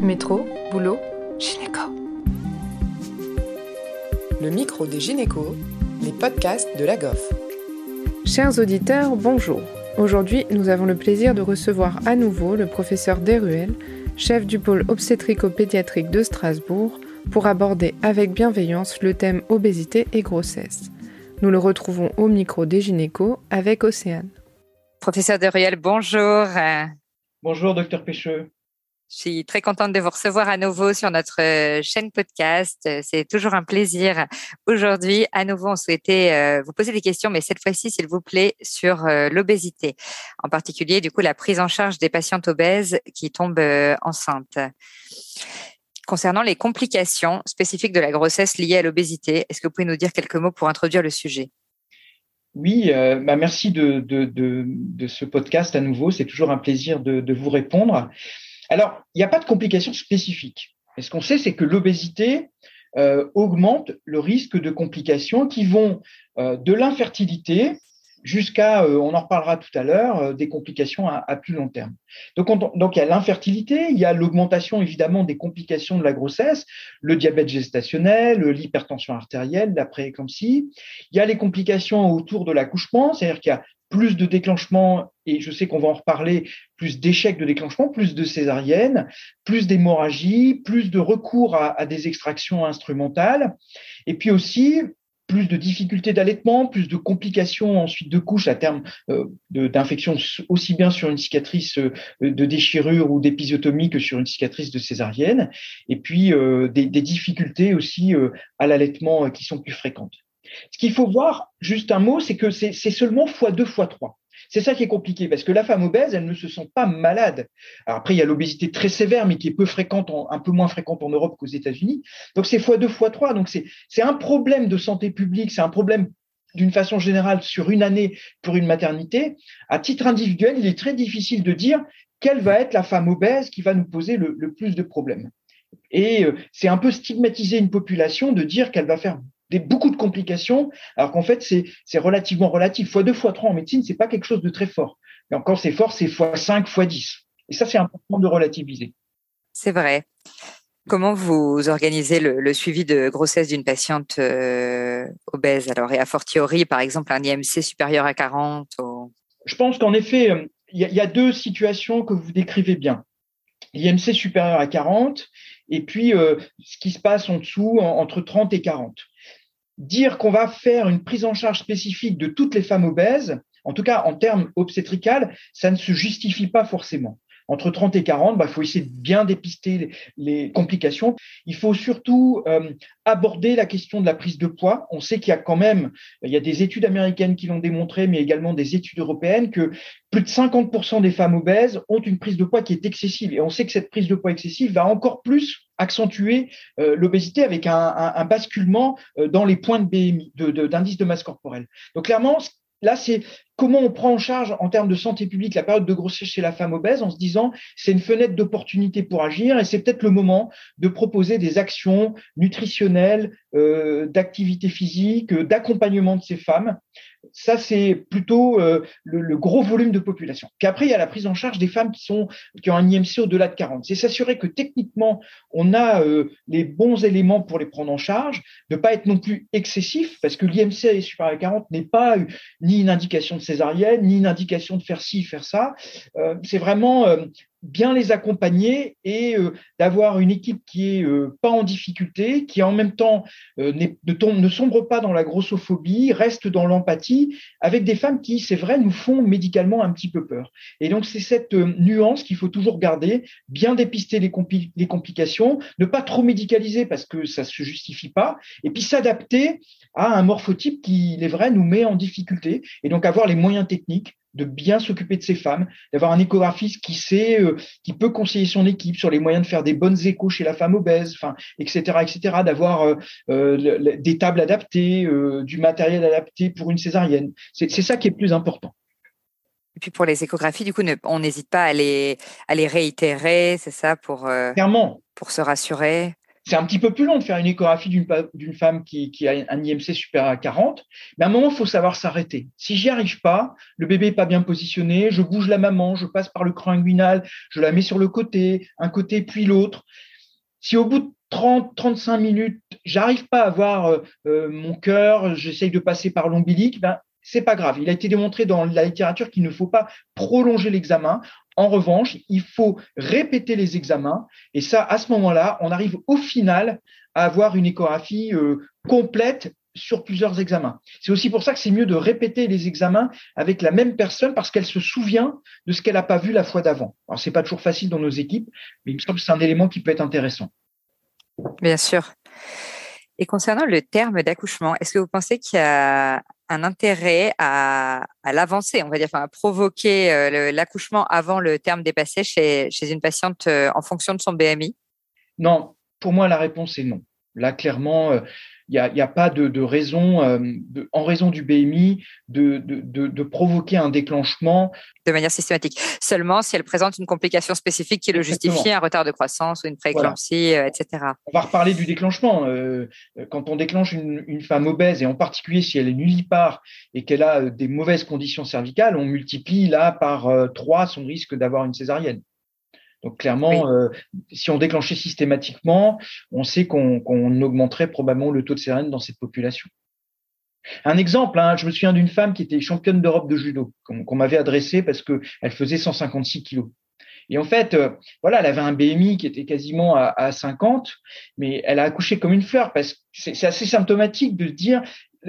Métro, boulot, gynéco. Le micro des gynécos, les podcasts de la GOF. Chers auditeurs, bonjour. Aujourd'hui, nous avons le plaisir de recevoir à nouveau le professeur Deruel, chef du pôle obstétrico-pédiatrique de Strasbourg, pour aborder avec bienveillance le thème obésité et grossesse. Nous le retrouvons au micro des gynécos avec Océane. Professeur Deruel, bonjour. Bonjour, docteur Pêcheux. Je suis très contente de vous recevoir à nouveau sur notre euh, chaîne podcast. Euh, c'est toujours un plaisir. Aujourd'hui, à nouveau, on souhaitait euh, vous poser des questions, mais cette fois-ci, s'il vous plaît, sur l'obésité. En particulier, du coup, la prise en charge des patientes obèses qui tombent enceintes. Concernant les complications spécifiques de la grossesse liées à l'obésité, est-ce que vous pouvez nous dire quelques mots pour introduire le sujet? Oui, bah merci de, ce podcast à nouveau. C'est toujours un plaisir de, vous répondre. Alors, il n'y a pas de complications spécifiques. Et ce qu'on sait, c'est que l'obésité euh, augmente le risque de complications qui vont euh, de l'infertilité jusqu'à, euh, on en reparlera tout à l'heure, des complications à, plus long terme. Donc, donc il y a l'infertilité, il y a l'augmentation évidemment des complications de la grossesse, le diabète gestationnel, l'hypertension artérielle, la prééclampsie. Il y a les complications autour de l'accouchement, c'est-à-dire qu'il y a plus de déclenchement, et je sais qu'on va en reparler, plus d'échecs de déclenchement, plus de césariennes, plus d'hémorragie, plus de recours à, des extractions instrumentales, et puis aussi plus de difficultés d'allaitement, plus de complications ensuite de couches à terme euh, d'infection aussi bien sur une cicatrice euh, de déchirure ou d'épisiotomie que sur une cicatrice de césarienne, et puis euh, des, difficultés aussi à l'allaitement qui sont plus fréquentes. Ce qu'il faut voir, juste un mot, c'est que c'est seulement fois deux, fois trois. C'est ça qui est compliqué parce que la femme obèse, elle ne se sent pas malade. Après, il y a l'obésité très sévère, mais qui est un peu moins fréquente en Europe qu'aux États-Unis. Donc c'est fois deux, fois trois. Donc c'est un problème de santé publique, c'est un problème d'une façon générale sur une année pour une maternité. À titre individuel, il est très difficile de dire quelle va être la femme obèse qui va nous poser le, le plus de problèmes. Et euh, c'est un peu stigmatiser une population de dire qu'elle va faire des, beaucoup de complications, alors qu'en fait, c'est relativement relatif. Fois deux, fois trois en médecine, c'est pas quelque chose de très fort. Mais quand c'est fort, c'est fois cinq, fois dix. Et ça, c'est important de relativiser. C'est vrai. Comment vous organisez le, suivi de grossesse d'une patiente euh, obèse alors? Et a fortiori par exemple un IMC supérieur à 40 Je pense qu'en effet euh, il y, a deux situations que vous décrivez bien. L'IMC supérieur à 40 et puis euh, ce qui se passe en dessous entre 30 et 40 dire qu'on va faire une prise en charge spécifique de toutes les femmes obèses, en tout cas en termes obstétricales, ça ne se justifie pas forcément. Entre 30 et 40, il bah, faut essayer de bien dépister les, complications. Il faut surtout euh, aborder la question de la prise de poids. On sait qu'il y a quand même, il y a des études américaines qui l'ont démontré, mais également des études européennes, que plus de 50% des femmes obèses ont une prise de poids qui est excessive. Et on sait que cette prise de poids excessive va encore plus accentuer euh, l'obésité avec un, basculement euh, dans les points de BMI, d'indice de, de masse corporelle. Donc clairement, là, c'est comment on prend en charge en termes de santé publique la période de grossesse chez la femme obèse en se disant c'est une fenêtre d'opportunité pour agir et c'est peut-être le moment de proposer des actions nutritionnelles, euh, d'activité physique, d'accompagnement de ces femmes. Ça, c'est plutôt euh, le, gros volume de population. Puis après, il y a la prise en charge des femmes qui, ont un IMC au-delà de 40. C'est s'assurer que techniquement, on a euh, les bons éléments pour les prendre en charge, de pas être non plus excessif, parce que l'IMC supérieur à 40 n'est pas ni une indication de césarienne, ni une indication de faire ci, faire ça. Euh, c'est vraiment euh, bien les accompagner et euh, d'avoir une équipe qui est pas en difficulté, qui en même temps ne, ne, sombre pas dans la grossophobie, reste dans l'empathie, avec des femmes qui, c'est vrai, nous font médicalement un petit peu peur. Et donc c'est cette nuance qu'il faut toujours garder, bien dépister les, les complications, ne pas trop médicaliser parce que ça se justifie pas, et puis s'adapter à un morphotype qui, il est vrai, nous met en difficulté. Et donc avoir les moyens techniques de bien s'occuper de ces femmes, d'avoir un échographiste qui sait, euh, qui peut conseiller son équipe sur les moyens de faire des bonnes échos chez la femme obèse, enfin, etc., etc., d'avoir euh, euh, des tables adaptées, du matériel adapté pour une césarienne. C'est ça qui est plus important. Et puis pour les échographies, du coup, on n'hésite pas à les, à les réitérer, c'est ça, pour, Clairement. pour se rassurer? C'est un petit peu plus long de faire une échographie d'une femme qui, a un IMC supérieur à 40, mais à un moment, il faut savoir s'arrêter. Si j'y arrive pas, le bébé est pas bien positionné, je bouge la maman, je passe par le creux inguinal, je la mets sur le côté, un côté puis l'autre. Si au bout de 30, 35 minutes, j'arrive pas à voir euh, euh, mon cœur, j'essaye de passer par l'ombilique, ben, c'est pas grave. Il a été démontré dans la littérature qu'il ne faut pas prolonger l'examen. En revanche, il faut répéter les examens. Et ça, à ce moment-là, on arrive au final à avoir une échographie euh, complète sur plusieurs examens. C'est aussi pour ça que c'est mieux de répéter les examens avec la même personne parce qu'elle se souvient de ce qu'elle n'a pas vu la fois d'avant. Alors, c'est pas toujours facile dans nos équipes, mais il me semble que c'est un élément qui peut être intéressant. Bien sûr. Et concernant le terme d'accouchement, est-ce que vous pensez qu'il y a un intérêt à, l'avancer, on va dire, enfin, à provoquer euh, l'accouchement avant le terme dépassé chez, une patiente euh, en fonction de son BMI Non, pour moi, la réponse est non. Là, clairement, euh, n'y a, pas de, raison, euh, en raison du BMI, de, provoquer un déclenchement. De manière systématique. Seulement si elle présente une complication spécifique qui le justifie, un retard de croissance ou une prééclampsie, euh, etc. On va reparler du déclenchement. Euh, quand on déclenche une, femme obèse, et en particulier si elle est nullipare et qu'elle a des mauvaises conditions cervicales, on multiplie là par 3 son risque d'avoir une césarienne. Donc clairement, euh, si on déclenchait systématiquement, on sait qu'on augmenterait probablement le taux de césarienne dans cette population. Un exemple, hein, je me souviens d'une femme qui était championne d'Europe de judo, qu'on m'avait adressée parce qu'elle faisait 156 kilos. Et en fait, euh, voilà, elle avait un BMI qui était quasiment à, à, 50, mais elle a accouché comme une fleur parce que c'est assez symptomatique de se dire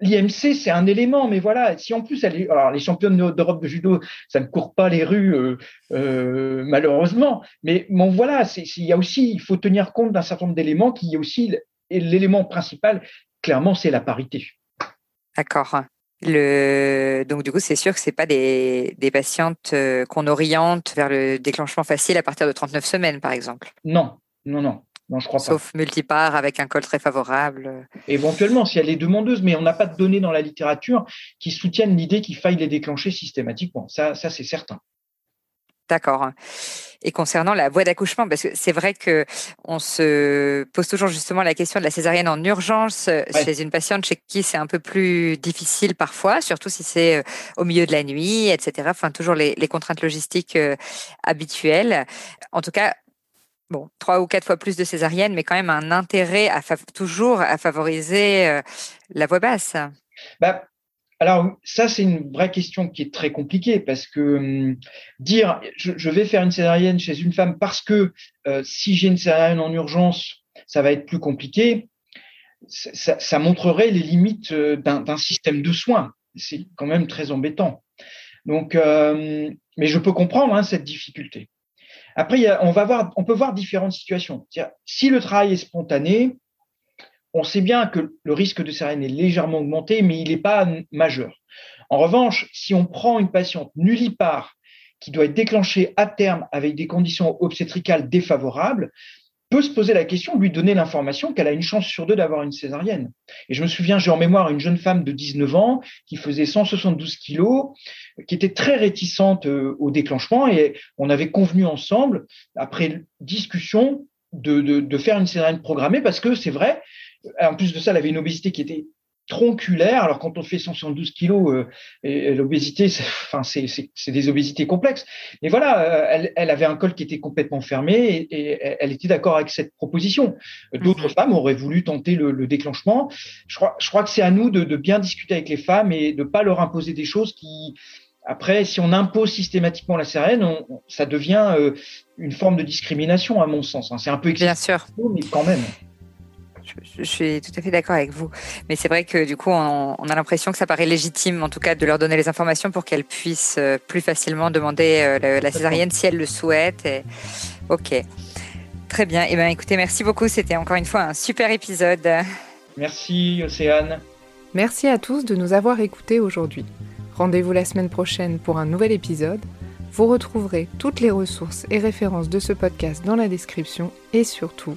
l'IMC, c'est un élément, mais voilà, si en plus elle est, alors les championnes d'Europe de judo, ça ne court pas les rues euh, euh, malheureusement, mais bon voilà, il y a aussi, il faut tenir compte d'un certain nombre d'éléments qui est aussi l'élément principal, clairement, c'est la parité. D'accord. Le... Donc du coup, c'est sûr que c'est pas des, des patientes euh, qu'on oriente vers le déclenchement facile à partir de 39 semaines, par exemple. Non, non, non. Non, je crois Sauf multipart avec un col très favorable. Éventuellement, si elle est demandeuse, mais on n'a pas de données dans la littérature qui soutiennent l'idée qu'il faille les déclencher systématiquement. Ça, ça c'est certain. D'accord. Et concernant la voie d'accouchement, parce que c'est vrai que on se pose toujours justement la question de la césarienne en urgence euh, chez une patiente chez qui c'est un peu plus difficile parfois, surtout si c'est euh, au milieu de la nuit, etc. Enfin, toujours les, les contraintes logistiques euh, habituelles. En tout cas, bon, trois ou quatre fois plus de césariennes, mais quand même un intérêt à toujours à favoriser euh, la voix basse. Bah, alors, ça, c'est une vraie question qui est très compliquée parce que hum, dire je, vais faire une césarienne chez une femme parce que euh, si j'ai une césarienne en urgence, ça va être plus compliqué, ça, montrerait les limites euh, d'un système de soins. C'est quand même très embêtant. Donc, mais je peux comprendre hein, cette difficulté. Après, on, peut voir différentes situations. Si le travail est spontané, on sait bien que le risque de césarienne est légèrement augmenté, mais il n'est pas majeur. En revanche, si on prend une patiente nullipare qui doit être déclenchée à terme avec des conditions obstétricales défavorables, peut se poser la question lui donner l'information qu'elle a une chance sur deux d'avoir une césarienne. Et je me souviens, j'ai en mémoire une jeune femme de 19 ans qui faisait 172 kilos, qui était très réticente euh, au déclenchement et on avait convenu ensemble, après discussion, de, de faire une césarienne programmée parce que c'est vrai, en plus de ça, elle avait une obésité qui était tronculaire. Alors quand on fait 172 kilos, euh, et, l'obésité, enfin c'est des obésités complexes. Mais voilà, euh, elle, elle, avait un col qui était complètement fermé et, elle était d'accord avec cette proposition. D'autres mhm. femmes auraient voulu tenter le, le, déclenchement. Je crois, je crois que c'est à nous de, de, bien discuter avec les femmes et de pas leur imposer des choses qui après, si on impose systématiquement la sérène, ça devient euh, une forme de discrimination, à mon sens. Hein. C'est un peu sûr. mais quand même. Je, suis tout à fait d'accord avec vous. Mais c'est vrai que du coup, on, a l'impression que ça paraît légitime, en tout cas, de leur donner les informations pour qu'elles puissent euh, plus facilement demander euh, la, césarienne si elles le souhaitent. Ok. Très bien. Eh bien, écoutez, merci beaucoup. C'était encore une fois un super épisode. Merci, Océane. Merci à tous de nous avoir écoutés aujourd'hui. Rendez-vous la semaine prochaine pour un nouvel épisode. Vous retrouverez toutes les ressources et références de ce podcast dans la description et surtout,